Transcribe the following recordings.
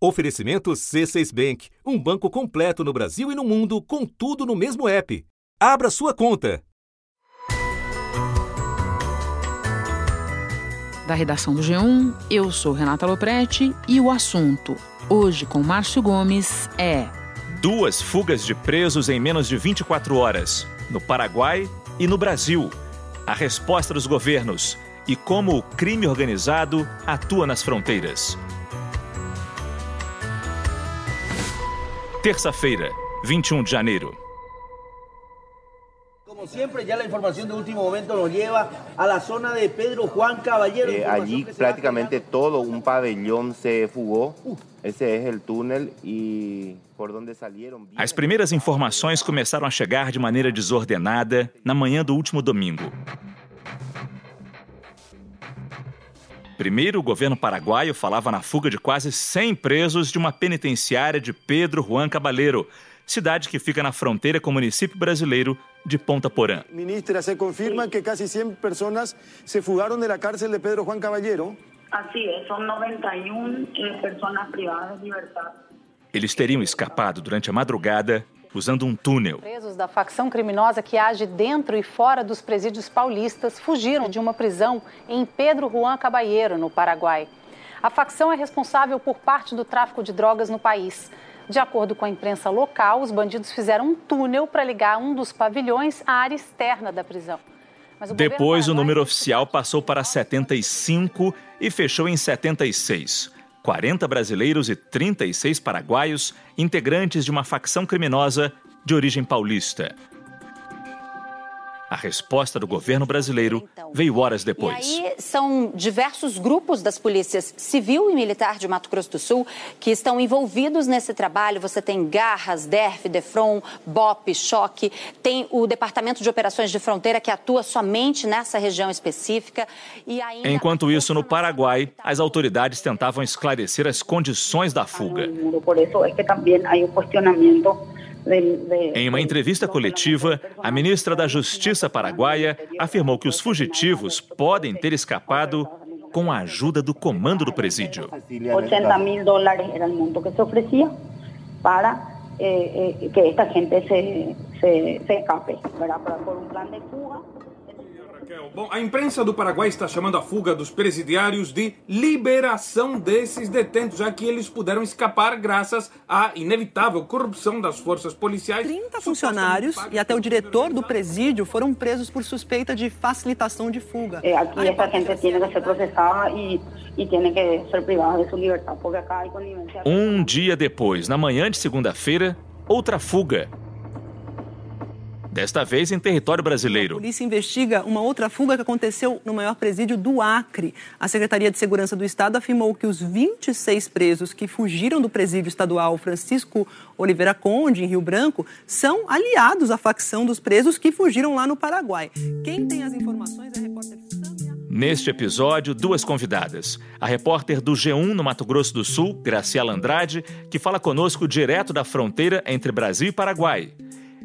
Oferecimento C6 Bank, um banco completo no Brasil e no mundo, com tudo no mesmo app. Abra sua conta. Da redação do G1, eu sou Renata Loprete e o assunto, hoje com Márcio Gomes, é. Duas fugas de presos em menos de 24 horas, no Paraguai e no Brasil. A resposta dos governos e como o crime organizado atua nas fronteiras. Terça-feira, 21 de janeiro. Como sempre, já a informação de último momento nos leva a la zona de Pedro Juan Caballero. Eh, allí prácticamente todo un pabellón se fugó. Ese es el túnel y por donde salieron. As primeiras informações começaram a chegar de maneira desordenada na manhã do último domingo. Primeiro, o governo paraguaio falava na fuga de quase 100 presos de uma penitenciária de Pedro Juan Caballero, cidade que fica na fronteira com o município brasileiro de Ponta Porã. Ministra, se confirma que quase 100 pessoas se fugaram da cárcel de Pedro Juan Caballero. Así es, son 91 eh, personas privadas de libertad. Eles teriam escapado durante a madrugada usando um túnel. Presos da facção criminosa que age dentro e fora dos presídios paulistas fugiram de uma prisão em Pedro Juan Caballero, no Paraguai. A facção é responsável por parte do tráfico de drogas no país. De acordo com a imprensa local, os bandidos fizeram um túnel para ligar um dos pavilhões à área externa da prisão. O Depois, o número oficial passou para 75 e fechou em 76. 40 brasileiros e 36 paraguaios, integrantes de uma facção criminosa de origem paulista. A resposta do governo brasileiro então, veio horas depois. E aí são diversos grupos das polícias civil e militar de Mato Grosso do Sul que estão envolvidos nesse trabalho. Você tem Garras, DERF, DEFRON, BOP, Choque, tem o Departamento de Operações de Fronteira que atua somente nessa região específica. E ainda... Enquanto isso, no Paraguai, as autoridades tentavam esclarecer as condições da fuga. Por isso é que também há um questionamento em uma entrevista coletiva, a ministra da Justiça paraguaia afirmou que os fugitivos podem ter escapado com a ajuda do comando do presídio. 80 mil dólares era o monto que se oferecia para eh, eh, que esta gente se, se, se escape, ¿verdad? por um plano de fuga. Bom, a imprensa do Paraguai está chamando a fuga dos presidiários de liberação desses detentos, já que eles puderam escapar graças à inevitável corrupção das forças policiais. 30 funcionários e até o diretor do presídio foram presos por suspeita de facilitação de fuga. É, aqui essa gente tem que ser processada e, e tem que ser privada de sua liberdade, porque acá há conivência. Um dia depois, na manhã de segunda-feira, outra fuga desta vez em território brasileiro. A polícia investiga uma outra fuga que aconteceu no maior presídio do Acre. A Secretaria de Segurança do Estado afirmou que os 26 presos que fugiram do presídio estadual Francisco Oliveira Conde, em Rio Branco, são aliados à facção dos presos que fugiram lá no Paraguai. Quem tem as informações é a repórter Neste episódio, duas convidadas. A repórter do G1 no Mato Grosso do Sul, Graciela Andrade, que fala conosco direto da fronteira entre Brasil e Paraguai.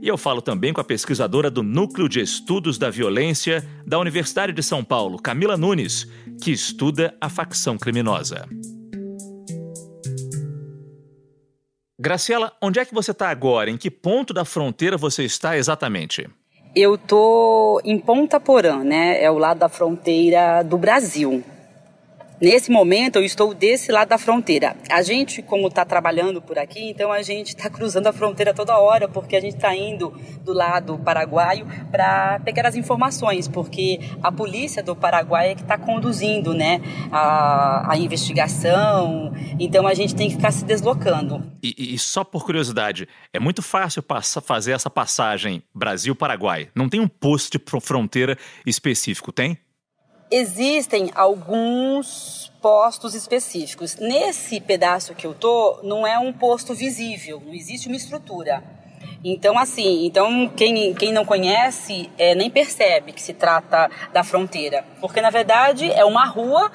E eu falo também com a pesquisadora do Núcleo de Estudos da Violência da Universidade de São Paulo, Camila Nunes, que estuda a facção criminosa. Graciela, onde é que você está agora? Em que ponto da fronteira você está exatamente? Eu tô em Ponta Porã, né? É o lado da fronteira do Brasil. Nesse momento, eu estou desse lado da fronteira. A gente, como está trabalhando por aqui, então a gente está cruzando a fronteira toda hora, porque a gente está indo do lado paraguaio para pegar as informações, porque a polícia do Paraguai é que está conduzindo né, a, a, investigação, então a gente tem que ficar se deslocando. E, e só por curiosidade, é muito fácil passar, fazer essa passagem Brasil-Paraguai? Não tem um posto de fronteira específico, tem? Existem alguns postos específicos. Nesse pedaço que eu tô, não é um posto visível, não existe uma estrutura. Então, assim, então quem, quem não conhece é, nem percebe que se trata da fronteira, porque na verdade é uma rua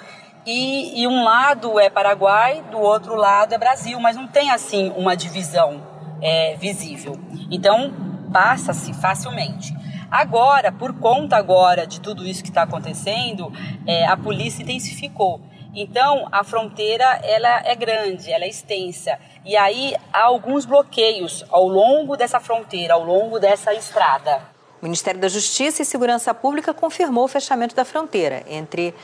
e, e um lado é Paraguai, do outro lado é Brasil, mas não tem assim uma divisão é, visível. Então passa-se facilmente. Agora, por conta agora de tudo isso que está acontecendo, é, a polícia intensificou. Então, a fronteira ela é grande, ela é extensa. E aí há alguns bloqueios ao longo dessa fronteira, ao longo dessa estrada. O Ministério da Justiça e Segurança Pública confirmou o fechamento da fronteira entre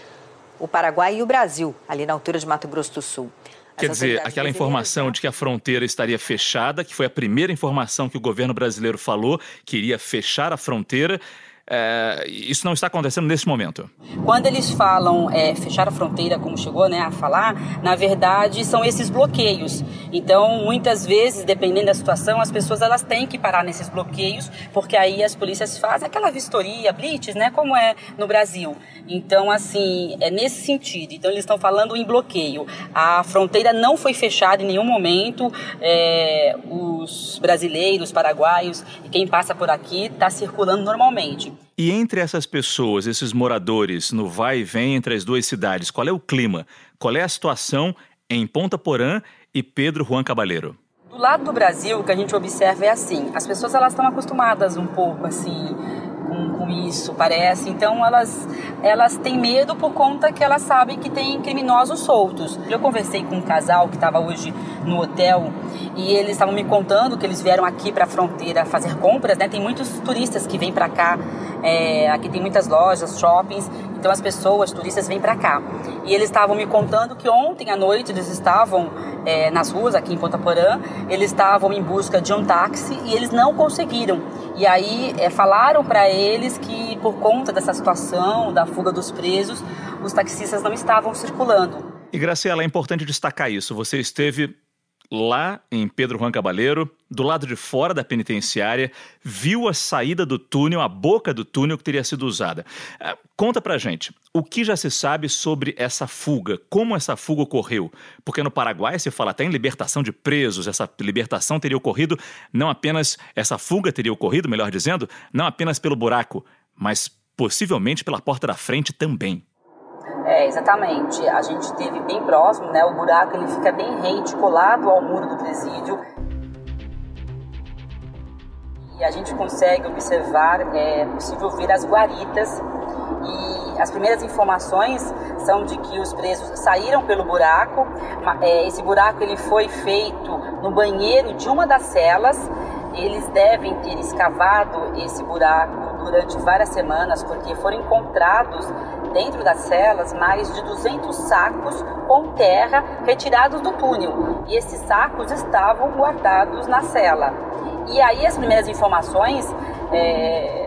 o Paraguai e o Brasil, ali na altura de Mato Grosso do Sul. Quer dizer, aquela informação de que a fronteira estaria fechada, que foi a primeira informação que o governo brasileiro falou, que iria fechar a fronteira, é, isso não está acontecendo nesse momento. Quando eles falam é, fechar a fronteira, como chegou né, a falar, na verdade são esses bloqueios. Então, muitas vezes, dependendo da situação, as pessoas elas têm que parar nesses bloqueios, porque aí as polícias fazem aquela vistoria, blitz, né, como é no Brasil. Então, assim, é nesse sentido. Então, eles estão falando em bloqueio. A fronteira não foi fechada em nenhum momento. É, os brasileiros, paraguaios e quem passa por aqui está circulando normalmente. E entre essas pessoas, esses moradores, no vai e vem entre as duas cidades, qual é o clima? Qual é a situação em Ponta Porã e Pedro Juan Cabaleiro? Do lado do Brasil, o que a gente observa é assim: as pessoas elas estão acostumadas um pouco assim com, com isso, parece. Então elas, elas têm medo por conta que elas sabem que tem criminosos soltos. Eu conversei com um casal que estava hoje no hotel e eles estavam me contando que eles vieram aqui para a fronteira fazer compras, né? Tem muitos turistas que vêm para cá. É, aqui tem muitas lojas, shoppings, então as pessoas, turistas, vêm para cá. E eles estavam me contando que ontem à noite eles estavam é, nas ruas aqui em Ponta Porã, eles estavam em busca de um táxi e eles não conseguiram. E aí é, falaram para eles que por conta dessa situação, da fuga dos presos, os taxistas não estavam circulando. E Graciela, é importante destacar isso. Você esteve lá em Pedro Juan Cabaleiro, do lado de fora da penitenciária, viu a saída do túnel, a boca do túnel que teria sido usada. É, conta pra gente, o que já se sabe sobre essa fuga? Como essa fuga ocorreu? Porque no Paraguai se fala até em libertação de presos, essa libertação teria ocorrido não apenas, essa fuga teria ocorrido, melhor dizendo, não apenas pelo buraco, mas possivelmente pela porta da frente também. É, exatamente. A gente teve bem próximo, né? O buraco ele fica bem rente, colado ao muro do presídio. E a gente consegue observar, é possível ver as guaritas. E as primeiras informações são de que os presos saíram pelo buraco. É, esse buraco ele foi feito no banheiro de uma das celas. Eles devem ter escavado esse buraco durante várias semanas, porque foram encontrados dentro das celas mais de 200 sacos com terra retirados do túnel. E esses sacos estavam guardados na cela. E aí as primeiras informações é,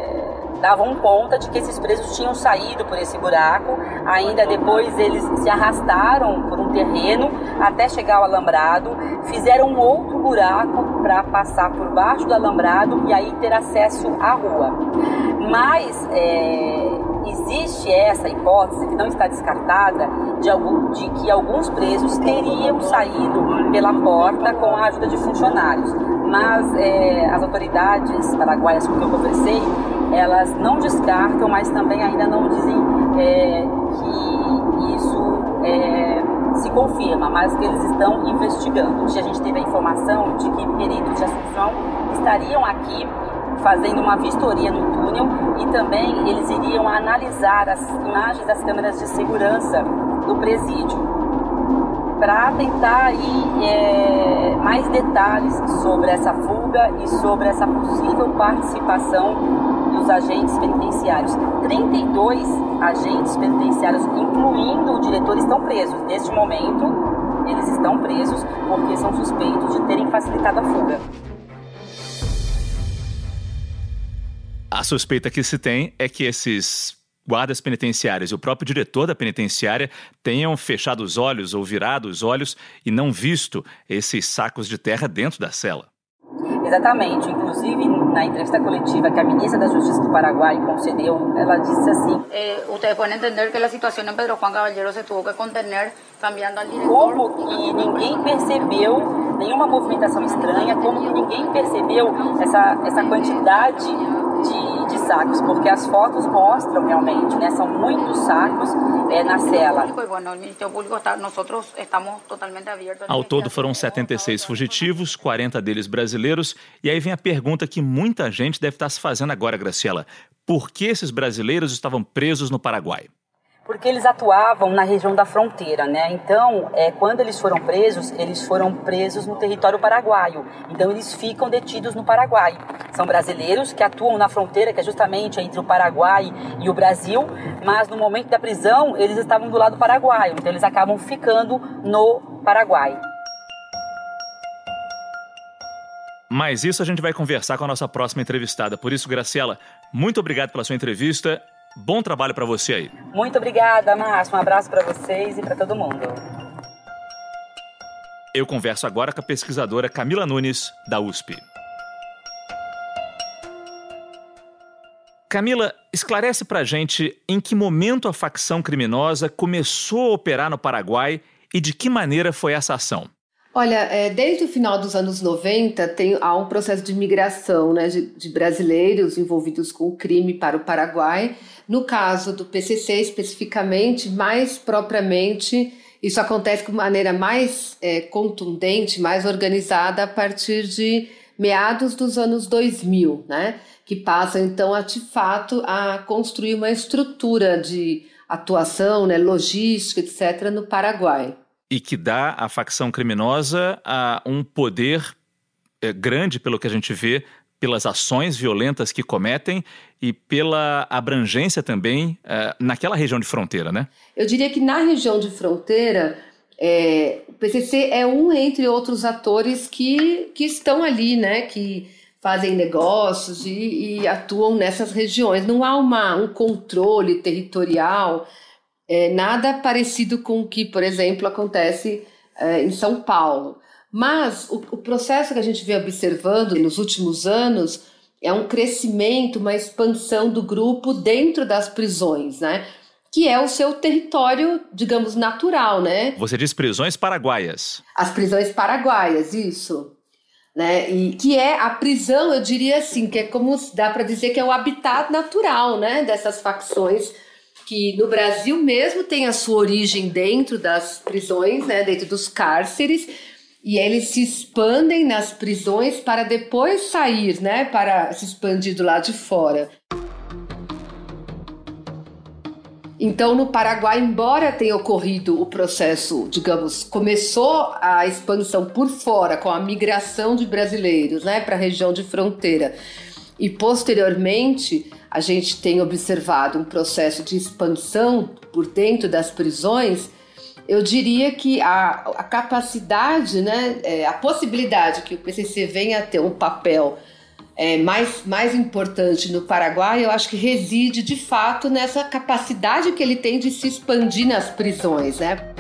davam conta de que esses presos tinham saído por esse buraco. Ainda depois eles se arrastaram terreno até chegar ao alambrado, fizeram um outro buraco para passar por baixo do alambrado e aí ter acesso à rua. Mas é, existe essa hipótese que não está descartada de, algum, de que alguns presos teriam saído pela porta com a ajuda de funcionários. Mas é, as autoridades paraguaias com que eu conversei elas não descartam, mas também ainda não dizem é, que isso confirma, mas que eles estão investigando. Hoje a gente teve a informação de que peritos de Assunção estariam aqui fazendo uma vistoria no túnel e também eles iriam analisar as imagens das câmeras de segurança do presídio para tentar aí é, mais detalhes sobre essa fuga e sobre essa possível participação dos agentes penitenciários. 32 agentes penitenciários, incluindo o diretor, estão presos. Neste momento, eles estão presos porque são suspeitos de terem facilitado a fuga. A suspeita que se tem é que esses guardas penitenciários e o próprio diretor da penitenciária tenham fechado os olhos ou virado os olhos e não visto esses sacos de terra dentro da cela. Exatamente. Inclusive, na entrevista coletiva que a ministra da Justiça do Paraguai concedeu, ela disse assim: eh, Ustedes podem entender que a situação em Pedro Juan Caballero se tuvo que contener cambiando al diretor. Como que ninguém percebeu nenhuma movimentação estranha, como que ninguém percebeu essa, essa quantidade de, de sacos, porque as fotos mostram realmente, né? São muitos sacos é, na cela. Ao todo foram 76 fugitivos, 40 deles brasileiros, e aí vem a pergunta que muita gente deve estar se fazendo agora, Graciela. Por que esses brasileiros estavam presos no Paraguai? Porque eles atuavam na região da fronteira, né? Então, é, quando eles foram presos, eles foram presos no território paraguaio. Então, eles ficam detidos no Paraguai. São brasileiros que atuam na fronteira, que é justamente entre o Paraguai e o Brasil, mas no momento da prisão, eles estavam do lado paraguaio. Então, eles acabam ficando no Paraguai. Mas isso a gente vai conversar com a nossa próxima entrevistada. Por isso, Graciela, muito obrigado pela sua entrevista Bom trabalho para você aí. Muito obrigada, Márcio. Um abraço para vocês e para todo mundo. Eu converso agora com a pesquisadora Camila Nunes, da USP. Camila, esclarece para gente em que momento a facção criminosa começou a operar no Paraguai e de que maneira foi essa ação. Olha, é, desde o final dos anos 90 tem, há um processo de migração né, de, de brasileiros envolvidos com o crime para o Paraguai no caso do PCC especificamente, mais propriamente, isso acontece de maneira mais é, contundente, mais organizada a partir de meados dos anos 2000, né? Que passa então a de fato a construir uma estrutura de atuação, né, logística, etc., no Paraguai. E que dá à facção criminosa um poder é, grande, pelo que a gente vê, pelas ações violentas que cometem e pela abrangência também uh, naquela região de fronteira, né? Eu diria que na região de fronteira, é, o PCC é um entre outros atores que, que estão ali, né? Que fazem negócios e, e atuam nessas regiões. Não há uma, um controle territorial, é, nada parecido com o que, por exemplo, acontece é, em São Paulo. Mas o, o processo que a gente vem observando nos últimos anos é um crescimento, uma expansão do grupo dentro das prisões, né? Que é o seu território, digamos, natural, né? Você diz prisões paraguaias. As prisões paraguaias, isso. Né? E que é a prisão, eu diria assim, que é como dá para dizer que é o habitat natural, né, dessas facções que no Brasil mesmo tem a sua origem dentro das prisões, né, dentro dos cárceres, e eles se expandem nas prisões para depois sair, né, para se expandir do lado de fora. Então, no Paraguai, embora tenha ocorrido o processo, digamos, começou a expansão por fora com a migração de brasileiros, né, para a região de fronteira, e posteriormente a gente tem observado um processo de expansão por dentro das prisões eu diria que a, a capacidade, né, é, a possibilidade que o PCC venha a ter um papel é, mais, mais importante no Paraguai, eu acho que reside de fato nessa capacidade que ele tem de se expandir nas prisões, né?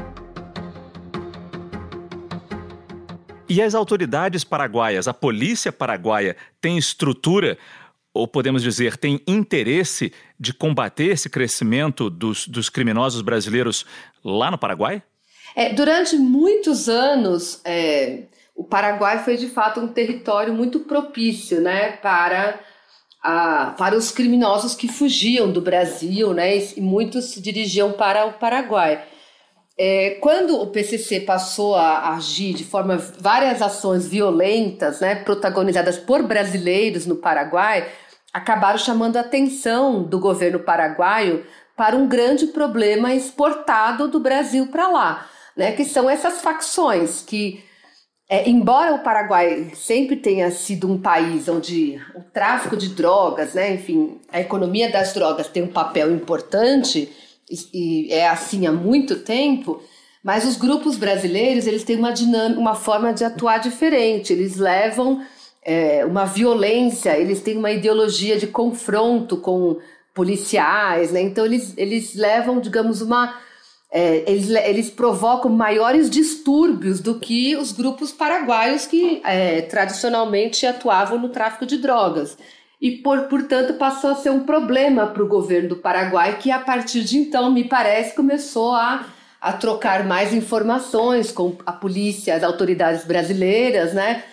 E as autoridades paraguaias, a polícia paraguaia, tem estrutura ou podemos dizer, tem interesse de combater esse crescimento dos, dos criminosos brasileiros lá no Paraguai? É, durante muitos anos, é, o Paraguai foi de fato um território muito propício né, para, a, para os criminosos que fugiam do Brasil, né, e muitos se dirigiam para o Paraguai. É, quando o PCC passou a agir de forma várias ações violentas, né, protagonizadas por brasileiros no Paraguai, acabaram chamando a atenção do governo paraguaio para um grande problema exportado do Brasil para lá, né, que são essas facções que, é, embora o Paraguai sempre tenha sido um país onde o tráfico de drogas, né, enfim, a economia das drogas tem um papel importante e, e é assim há muito tempo, mas os grupos brasileiros eles têm uma dinâmica, uma forma de atuar diferente. Eles levam é, uma violência, eles têm uma ideologia de confronto com policiais, né? Então eles, eles levam, digamos, uma. É, eles, eles provocam maiores distúrbios do que os grupos paraguaios que é, tradicionalmente atuavam no tráfico de drogas. E, por, portanto, passou a ser um problema para o governo do Paraguai, que a partir de então, me parece, começou a, a trocar mais informações com a polícia, as autoridades brasileiras, né?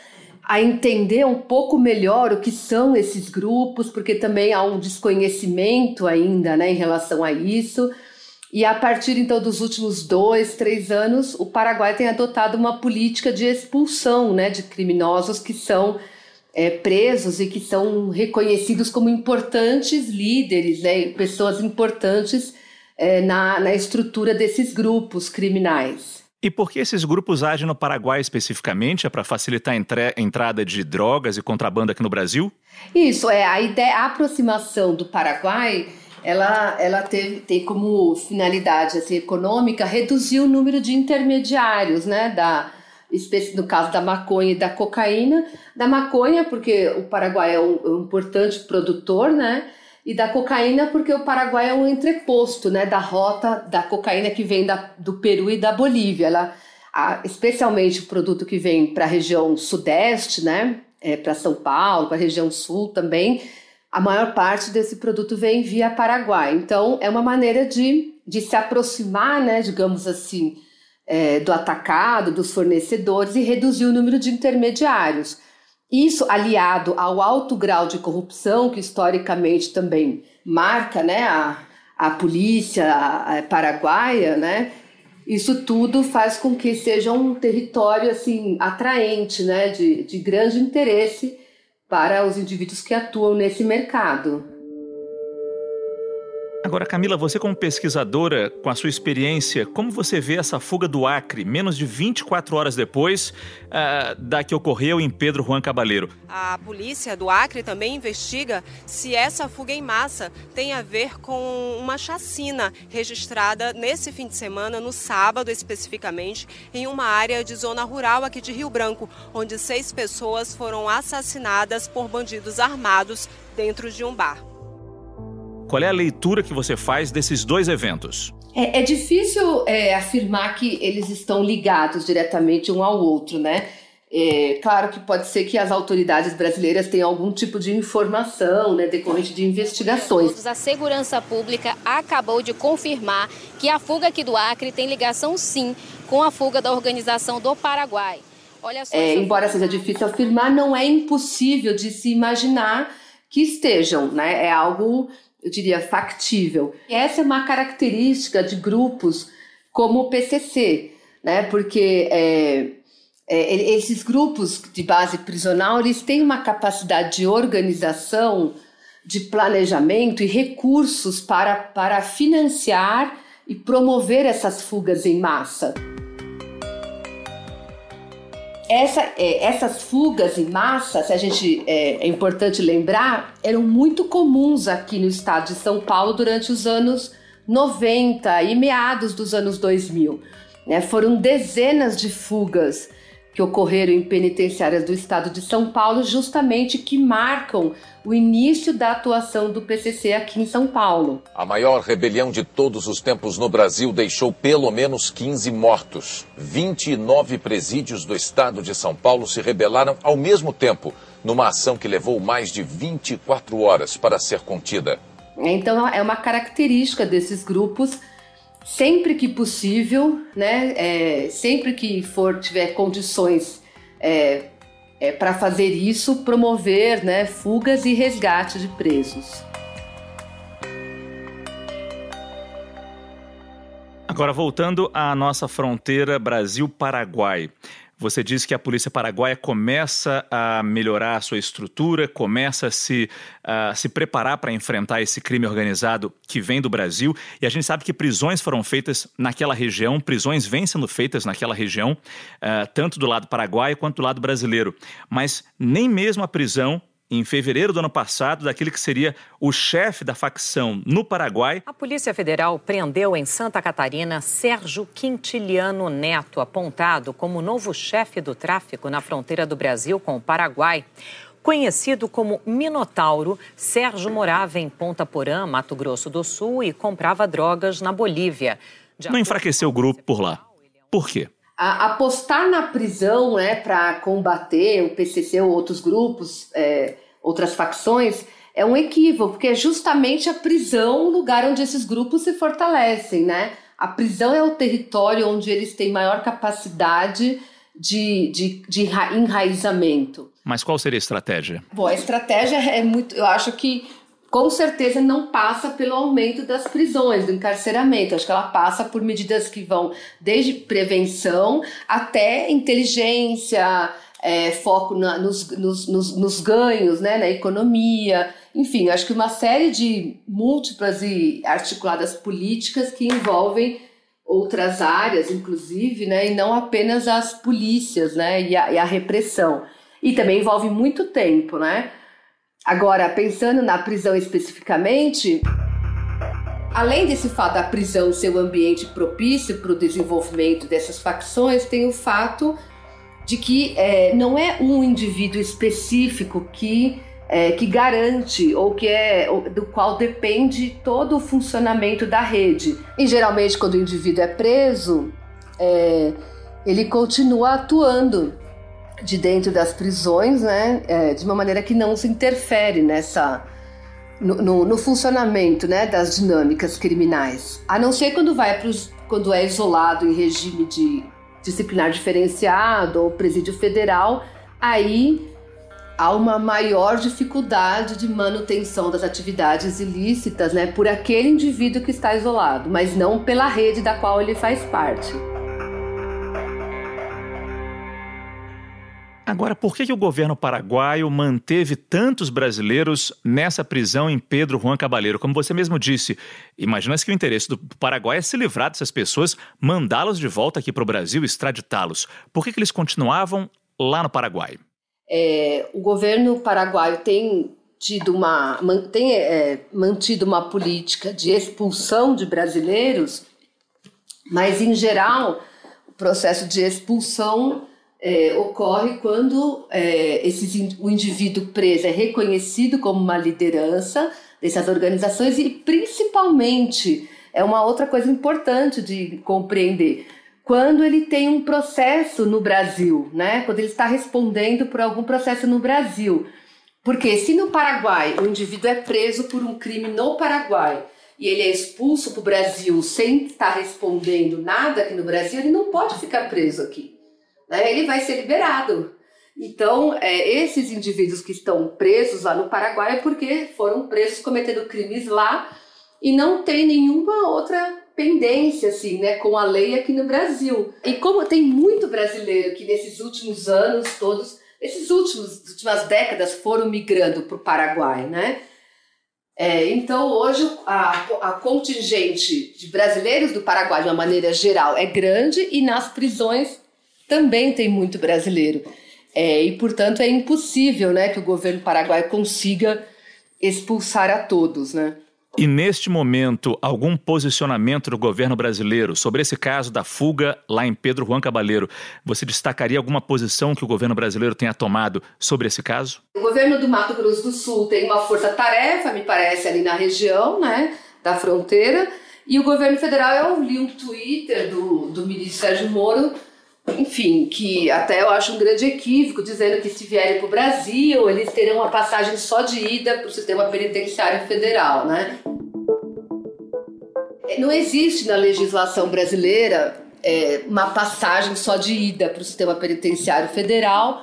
A entender um pouco melhor o que são esses grupos, porque também há um desconhecimento ainda né, em relação a isso. E a partir então dos últimos dois, três anos, o Paraguai tem adotado uma política de expulsão né, de criminosos que são é, presos e que são reconhecidos como importantes líderes, né, pessoas importantes é, na, na estrutura desses grupos criminais. E por que esses grupos agem no Paraguai especificamente? É para facilitar a entrada de drogas e contrabando aqui no Brasil? Isso, é a ideia, a aproximação do Paraguai, ela, ela teve, tem como finalidade assim, econômica reduzir o número de intermediários, né, da, no caso da maconha e da cocaína, da maconha porque o Paraguai é um, é um importante produtor, né, e da cocaína porque o Paraguai é um entreposto, né, da rota da cocaína que vem da, do Peru e da Bolívia. Ela, a, especialmente o produto que vem para a região sudeste, né, é, para São Paulo, para a região sul também, a maior parte desse produto vem via Paraguai. Então, é uma maneira de, de se aproximar, né, digamos assim, é, do atacado, dos fornecedores e reduzir o número de intermediários. Isso aliado ao alto grau de corrupção que historicamente também marca né, a, a polícia paraguaia, né, isso tudo faz com que seja um território assim atraente, né, de, de grande interesse para os indivíduos que atuam nesse mercado. Agora, Camila, você como pesquisadora, com a sua experiência, como você vê essa fuga do Acre, menos de 24 horas depois uh, da que ocorreu em Pedro Juan Cabaleiro? A polícia do Acre também investiga se essa fuga em massa tem a ver com uma chacina registrada nesse fim de semana, no sábado especificamente, em uma área de zona rural aqui de Rio Branco, onde seis pessoas foram assassinadas por bandidos armados dentro de um bar. Qual é a leitura que você faz desses dois eventos? É, é difícil é, afirmar que eles estão ligados diretamente um ao outro, né? É, claro que pode ser que as autoridades brasileiras tenham algum tipo de informação né, decorrente de investigações. A segurança pública acabou de confirmar que a fuga aqui do Acre tem ligação sim com a fuga da organização do Paraguai. Olha só, é, embora seja difícil afirmar, não é impossível de se imaginar que estejam, né? É algo eu diria, factível. Essa é uma característica de grupos como o PCC, né? Porque é, é, esses grupos de base prisional eles têm uma capacidade de organização, de planejamento e recursos para, para financiar e promover essas fugas em massa. Essa, é, essas fugas em massa, se a gente é, é, importante lembrar, eram muito comuns aqui no estado de São Paulo durante os anos 90 e meados dos anos 2000. Né? Foram dezenas de fugas que ocorreram em penitenciárias do estado de São Paulo, justamente que marcam o início da atuação do PCC aqui em São Paulo. A maior rebelião de todos os tempos no Brasil deixou pelo menos 15 mortos. 29 presídios do estado de São Paulo se rebelaram ao mesmo tempo, numa ação que levou mais de 24 horas para ser contida. Então é uma característica desses grupos sempre que possível, né, é, sempre que for tiver condições é, é, para fazer isso, promover né, fugas e resgate de presos. Agora, voltando à nossa fronteira Brasil-Paraguai. Você disse que a polícia paraguaia começa a melhorar a sua estrutura, começa a se, a se preparar para enfrentar esse crime organizado que vem do Brasil. E a gente sabe que prisões foram feitas naquela região, prisões vêm sendo feitas naquela região, uh, tanto do lado paraguaio quanto do lado brasileiro. Mas nem mesmo a prisão em fevereiro do ano passado, daquele que seria o chefe da facção no Paraguai. A Polícia Federal prendeu em Santa Catarina Sérgio Quintiliano Neto, apontado como novo chefe do tráfico na fronteira do Brasil com o Paraguai. Conhecido como Minotauro, Sérgio morava em Ponta Porã, Mato Grosso do Sul, e comprava drogas na Bolívia. Não enfraqueceu o grupo por lá. Por quê? A, apostar na prisão né, para combater o PCC ou outros grupos, é, outras facções, é um equívoco, porque é justamente a prisão o lugar onde esses grupos se fortalecem, né? A prisão é o território onde eles têm maior capacidade de, de, de enraizamento. Mas qual seria a estratégia? Bom, a estratégia é muito. Eu acho que com certeza não passa pelo aumento das prisões, do encarceramento. Acho que ela passa por medidas que vão desde prevenção até inteligência, é, foco na, nos, nos, nos, nos, ganhos, né, na economia, enfim, acho que uma série de múltiplas e articuladas políticas que envolvem outras áreas, inclusive, né, e não apenas as polícias, né, e a, e a repressão. E também envolve muito tempo, né? Agora, pensando na prisão especificamente, além desse fato da prisão ser um ambiente propício para o desenvolvimento dessas facções, tem o fato de que é, não é um indivíduo específico que, é, que garante ou que é do qual depende todo o funcionamento da rede. E geralmente, quando o indivíduo é preso, é, ele continua atuando de dentro das prisões, né, é, de uma maneira que não se interfere nessa no, no, no, funcionamento, né, das dinâmicas criminais, a não ser quando vai pros, quando é isolado em regime de disciplinar diferenciado ou presídio federal, aí há uma maior dificuldade de manutenção das atividades ilícitas, né, por aquele indivíduo que está isolado, mas não pela rede da qual ele faz parte. Agora, por que, que o governo paraguaio manteve tantos brasileiros nessa prisão em Pedro Juan Cabaleiro? Como você mesmo disse, imagina-se que o interesse do Paraguai é se livrar dessas pessoas, mandá-los de volta aqui para o Brasil, extraditá-los. Por que, que eles continuavam lá no Paraguai? É, o governo paraguaio tem tido uma tem é, mantido uma política de expulsão de brasileiros, mas em geral o processo de expulsão é, ocorre quando é, o indivíduo preso é reconhecido como uma liderança dessas organizações e, principalmente, é uma outra coisa importante de compreender, quando ele tem um processo no Brasil, né? quando ele está respondendo por algum processo no Brasil. Porque se no Paraguai o indivíduo é preso por um crime no Paraguai e ele é expulso para o Brasil sem estar respondendo nada aqui no Brasil, ele não pode ficar preso aqui né, ele vai ser liberado. Então, é, esses indivíduos que estão presos lá no Paraguai é porque foram presos cometendo crimes lá e não tem nenhuma outra pendência assim, né, com a lei aqui no Brasil. E como tem muito brasileiro que nesses últimos anos todos, esses últimos últimas décadas foram migrando para o Paraguai, né? É, então hoje a, a contingente de brasileiros do Paraguai de uma maneira geral é grande e nas prisões também tem muito brasileiro. É, e, portanto, é impossível né, que o governo paraguaio consiga expulsar a todos. Né? E neste momento, algum posicionamento do governo brasileiro sobre esse caso da fuga lá em Pedro Juan Cabaleiro, você destacaria alguma posição que o governo brasileiro tenha tomado sobre esse caso? O governo do Mato Grosso do Sul tem uma força-tarefa, me parece, ali na região né, da fronteira, e o governo federal, eu li um Twitter do, do ministro Sérgio Moro enfim, que até eu acho um grande equívoco, dizendo que se vierem para o Brasil, eles terão uma passagem só de ida para o sistema penitenciário federal, né? Não existe na legislação brasileira é, uma passagem só de ida para o sistema penitenciário federal,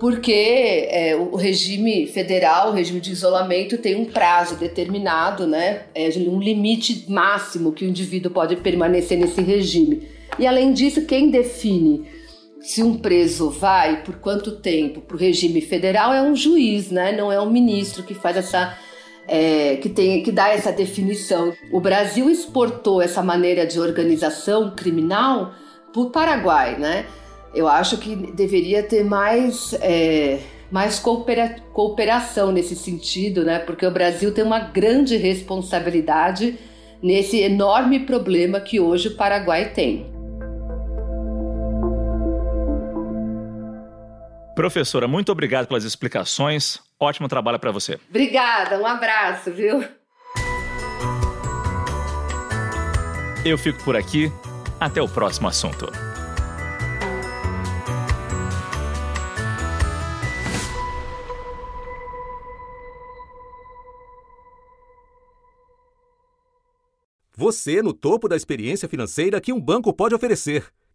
porque é, o regime federal, o regime de isolamento, tem um prazo determinado, né? É um limite máximo que o indivíduo pode permanecer nesse regime. E além disso, quem define se um preso vai por quanto tempo para o regime federal é um juiz, né? Não é um ministro que faz essa é, que tem que dá essa definição. O Brasil exportou essa maneira de organização criminal para o Paraguai, né? Eu acho que deveria ter mais é, mais coopera cooperação nesse sentido, né? Porque o Brasil tem uma grande responsabilidade nesse enorme problema que hoje o Paraguai tem. Professora, muito obrigado pelas explicações. Ótimo trabalho para você. Obrigada, um abraço, viu? Eu fico por aqui. Até o próximo assunto. Você no topo da experiência financeira que um banco pode oferecer.